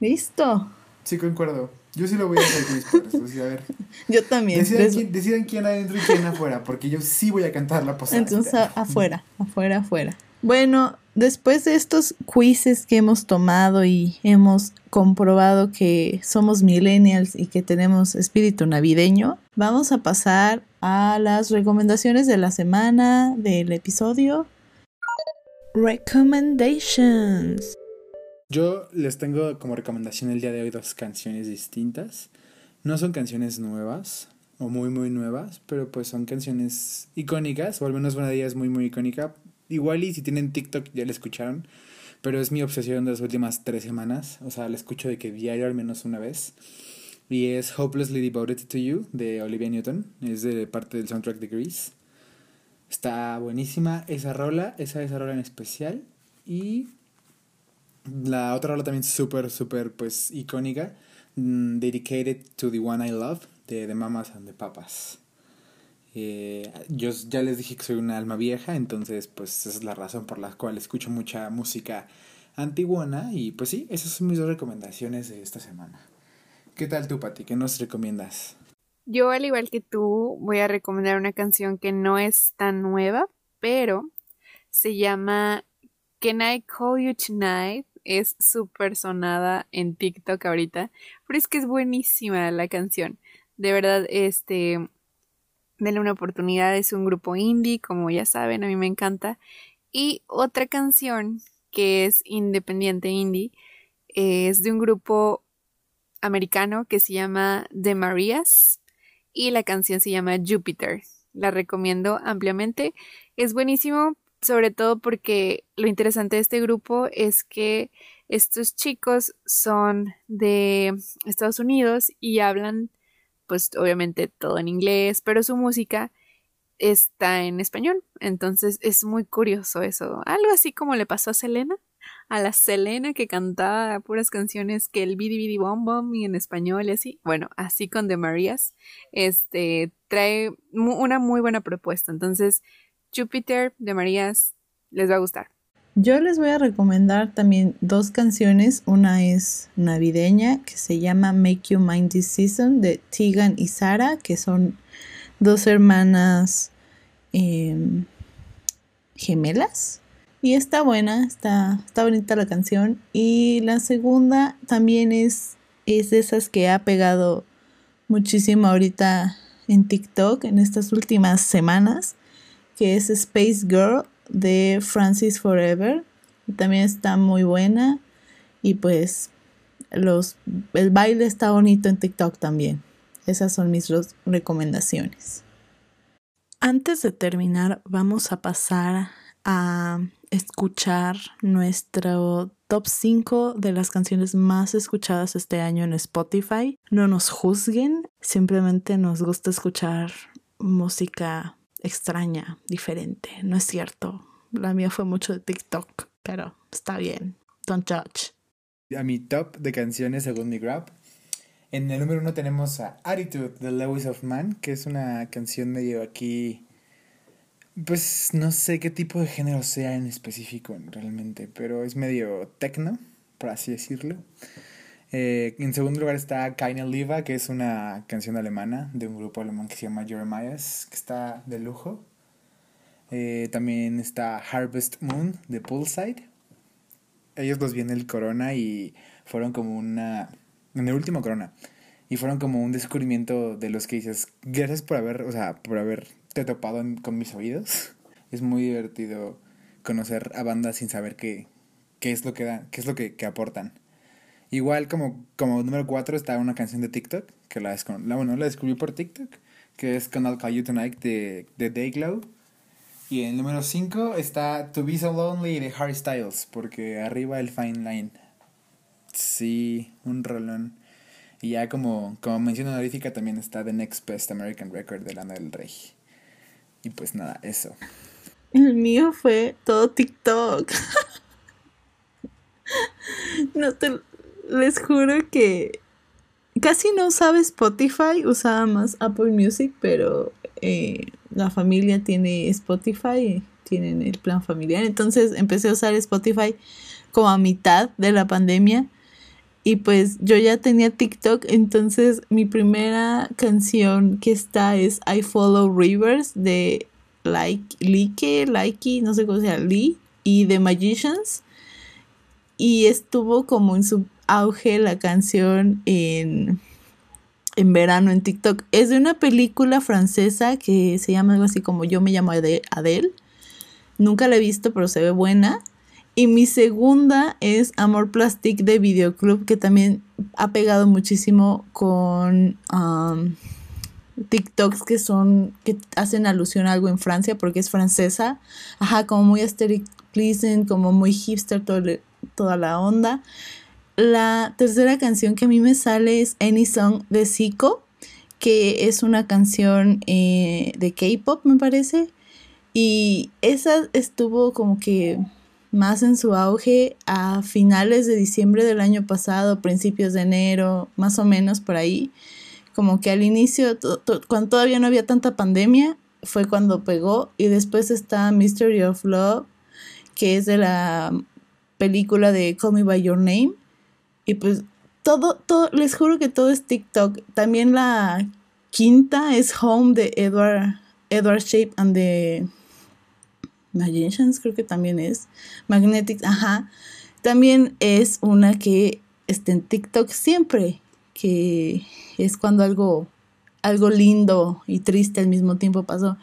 Listo. Sí, concuerdo. Yo sí lo voy a hacer con mis padres. o sea, a ver. Yo también. Decidan Les- quién, decidan quién adentro y quién afuera, porque yo sí voy a cantar la posada. Entonces afuera, afuera, afuera. Bueno, después de estos quizzes que hemos tomado y hemos comprobado que somos millennials y que tenemos espíritu navideño, vamos a pasar a las recomendaciones de la semana del episodio. Recommendations. Yo les tengo como recomendación el día de hoy dos canciones distintas. No son canciones nuevas o muy muy nuevas, pero pues son canciones icónicas, o al menos una de ellas muy muy icónica. Igual y si tienen TikTok ya la escucharon, pero es mi obsesión de las últimas tres semanas. O sea, la escucho de que diario al menos una vez. Y es Hopelessly Devoted to You de Olivia Newton. Es de parte del soundtrack de Grease. Está buenísima esa rola, esa, esa rola en especial. Y la otra rola también súper, súper, pues, icónica. mm, Dedicated to the One I Love, de The Mamas and the Papas. Eh, yo ya les dije que soy una alma vieja, entonces, pues, esa es la razón por la cual escucho mucha música antiguana. Y, pues, sí, esas son mis dos recomendaciones de esta semana. ¿Qué tal tú, Pati? ¿Qué nos recomiendas? Yo, al igual que tú, voy a recomendar una canción que no es tan nueva, pero se llama Can I Call You Tonight es súper sonada en TikTok ahorita, pero es que es buenísima la canción. De verdad, este, denle una oportunidad, es un grupo indie, como ya saben, a mí me encanta. Y otra canción que es independiente indie es de un grupo americano que se llama The Marias y la canción se llama Jupiter. La recomiendo ampliamente. Es buenísimo, sobre todo porque lo interesante de este grupo es que estos chicos son de Estados Unidos y hablan pues obviamente todo en inglés, pero su música está en español. Entonces es muy curioso eso. Algo así como le pasó a Selena a la Selena que cantaba puras canciones que el Bidi Bidi Bom Bom y en español y así. Bueno, así con The Marías, este trae una muy buena propuesta. Entonces, Jupiter de Marías les va a gustar. Yo les voy a recomendar también dos canciones. Una es navideña que se llama Make You Mind This Season de Tegan y Sara, que son dos hermanas em, gemelas y está buena, está, está bonita la canción. Y la segunda también es, es de esas que ha pegado muchísimo ahorita en TikTok en estas últimas semanas, que es Space Girl de Francis Forever. También está muy buena y pues los, el baile está bonito en TikTok también. Esas son mis dos recomendaciones. Antes de terminar, vamos a pasar a escuchar nuestro top 5 de las canciones más escuchadas este año en Spotify. No nos juzguen, simplemente nos gusta escuchar música extraña, diferente. No es cierto. La mía fue mucho de TikTok, pero está bien. Don't judge. A mi top de canciones según mi Grab. En el número uno tenemos a Attitude de Lewis of Man, que es una canción medio aquí pues no sé qué tipo de género sea en específico realmente, pero es medio techno, por así decirlo. Eh, en segundo lugar está Keine Liva, que es una canción alemana de un grupo alemán que se llama Jeremiah's, que está de lujo. Eh, también está Harvest Moon de Poolside. Ellos los viene el Corona y fueron como una... En el último Corona. Y fueron como un descubrimiento de los que dices, gracias por haber, o sea, por haber te topado con mis oídos. Es muy divertido conocer a bandas sin saber qué, qué es lo que dan, qué es lo que, aportan. Igual como, como número 4 está una canción de TikTok, que la, la, bueno, la descubrí por TikTok, que es Canal Call You Tonight de, de Dayglow. Y en el número 5 está To Be So Lonely de Harry Styles, porque arriba el Fine Line. Sí, un rolón. Y ya como, como mención honorífica también está The Next Best American Record de Lana del Rey. Y pues nada, eso. El mío fue todo TikTok. no te les juro que casi no usaba Spotify, usaba más Apple Music, pero eh, la familia tiene Spotify, tienen el plan familiar. Entonces empecé a usar Spotify como a mitad de la pandemia. Y pues yo ya tenía TikTok, entonces mi primera canción que está es I Follow Rivers de Like, Like, no sé cómo se llama, Lee, y The Magicians. Y estuvo como en su auge la canción en, en verano en TikTok. Es de una película francesa que se llama algo así como Yo me llamo Adele. Nunca la he visto, pero se ve buena. Y mi segunda es Amor Plastic de Videoclub, que también ha pegado muchísimo con um, TikToks que son, que hacen alusión a algo en Francia, porque es francesa. Ajá, como muy aesthetic como muy hipster, toda la onda. La tercera canción que a mí me sale es Any Song de Zico, que es una canción eh, de K-pop, me parece. Y esa estuvo como que más en su auge a finales de diciembre del año pasado, principios de enero, más o menos por ahí. Como que al inicio, cuando todavía no había tanta pandemia, fue cuando pegó. Y después está Mystery of Love, que es de la película de Call Me By Your Name. Y pues todo, todo, les juro que todo es TikTok. También la quinta es Home de Edward, Edward Shape and the Magicians creo que también es. Magnetics, ajá. También es una que está en TikTok siempre, que es cuando algo, algo lindo y triste al mismo tiempo pasó.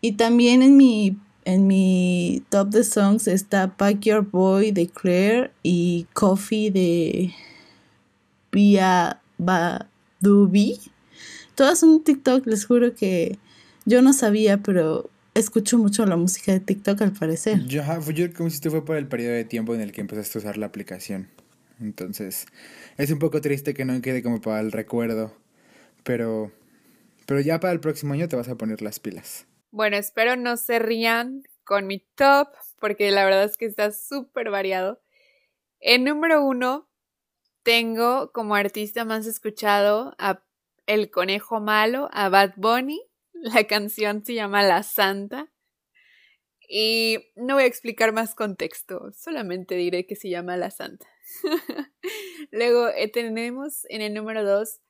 Y también en mi, en mi top de songs está Pack Your Boy de Claire y Coffee de Pia Badubi. Todas son TikTok, les juro que yo no sabía, pero escucho mucho la música de TikTok al parecer. Yo, yo como si fue por el periodo de tiempo en el que empezaste a usar la aplicación. Entonces, es un poco triste que no quede como para el recuerdo. Pero, pero ya para el próximo año te vas a poner las pilas. Bueno, espero no se rían con mi top, porque la verdad es que está súper variado. En número uno, tengo como artista más escuchado a El Conejo Malo, a Bad Bunny. La canción se llama La Santa. Y no voy a explicar más contexto, solamente diré que se llama La Santa. Luego eh, tenemos en el número 2,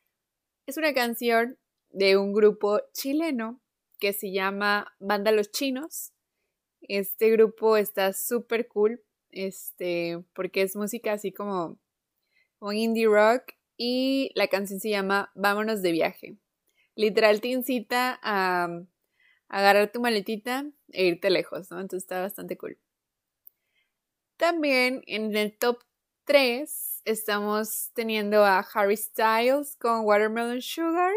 es una canción de un grupo chileno que se llama Banda Los Chinos. Este grupo está súper cool, este, porque es música así como, como indie rock y la canción se llama Vámonos de viaje. Literal te incita a, a agarrar tu maletita e irte lejos, ¿no? Entonces está bastante cool. También en el top 3 estamos teniendo a Harry Styles con Watermelon Sugar.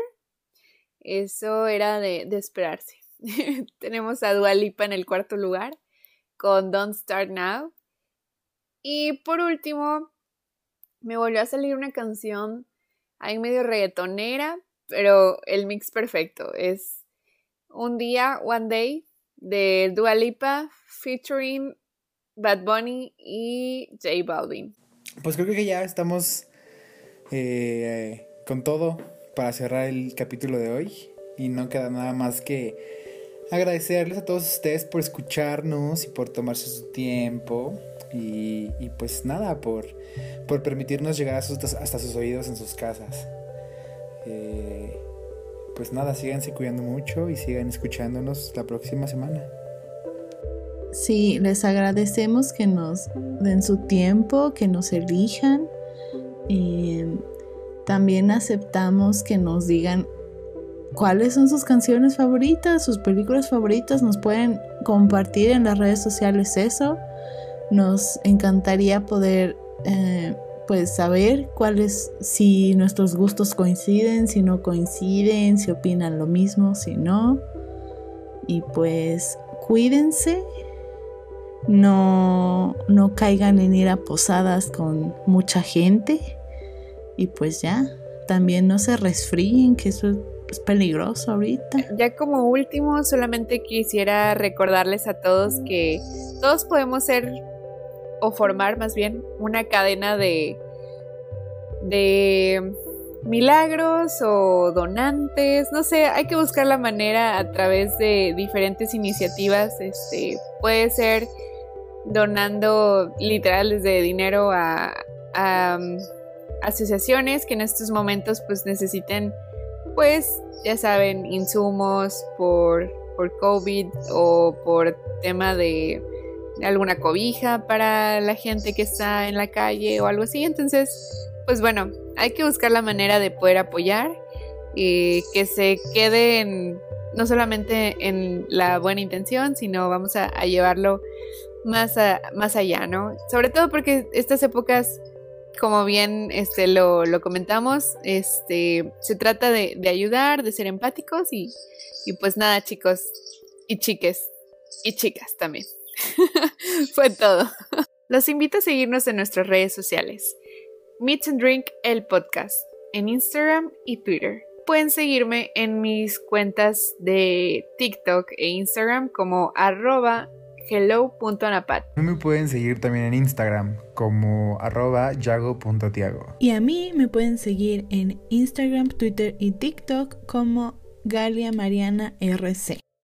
Eso era de, esperarse. Tenemos a Dua Lipa en el cuarto lugar con Don't Start Now. Y por último, me volvió a salir una canción ahí medio reggaetonera, pero el mix perfecto. Es Un día, One Day de Dua Lipa featuring Bad Bunny y J Balvin. Pues creo que ya estamos eh, con todo para cerrar el capítulo de hoy. Y no queda nada más que agradecerles a todos ustedes por escucharnos y por tomarse su tiempo. Y, pues nada, por, por permitirnos llegar hasta sus oídos en sus casas. Eh, pues nada, síganse cuidando mucho y sigan escuchándonos la próxima semana. Sí, les agradecemos que nos den su tiempo, que nos elijan. También aceptamos que nos digan cuáles son sus canciones favoritas, sus películas favoritas. Nos pueden compartir en las redes sociales eso. Nos encantaría poder eh, pues saber cuáles, si nuestros gustos coinciden, si no coinciden, si opinan lo mismo, si no. Y pues cuídense no, no caigan en ir a posadas con mucha gente y pues ya, también no se resfríen, que eso es peligroso ahorita. Ya como último, solamente quisiera recordarles a todos que todos podemos ser o formar más bien una cadena de de milagros o donantes, no sé, hay que buscar la manera a través de diferentes iniciativas, este puede ser donando literal desde dinero a, um, asociaciones que en estos momentos pues necesiten pues ya saben insumos por, por COVID o por tema de alguna cobija para la gente que está en la calle o algo así. Entonces, pues bueno, hay que buscar la manera de poder apoyar y que se quede no solamente en la buena intención, sino vamos a, a llevarlo más, más allá, ¿no? Sobre todo porque estas épocas, como bien este, lo, comentamos, este, se trata de, ayudar, de ser empáticos y, y pues nada, chicos y chiques y chicas también. Fue todo. Los invito a seguirnos en nuestras redes sociales. Meet and Drink el podcast en Instagram y Twitter. Pueden seguirme en mis cuentas de TikTok e Instagram como arroba hello.anapat. Me pueden seguir también en Instagram como arroba yago.tiago. Y a mí me pueden seguir en Instagram, Twitter y TikTok como Galia Mariana RC.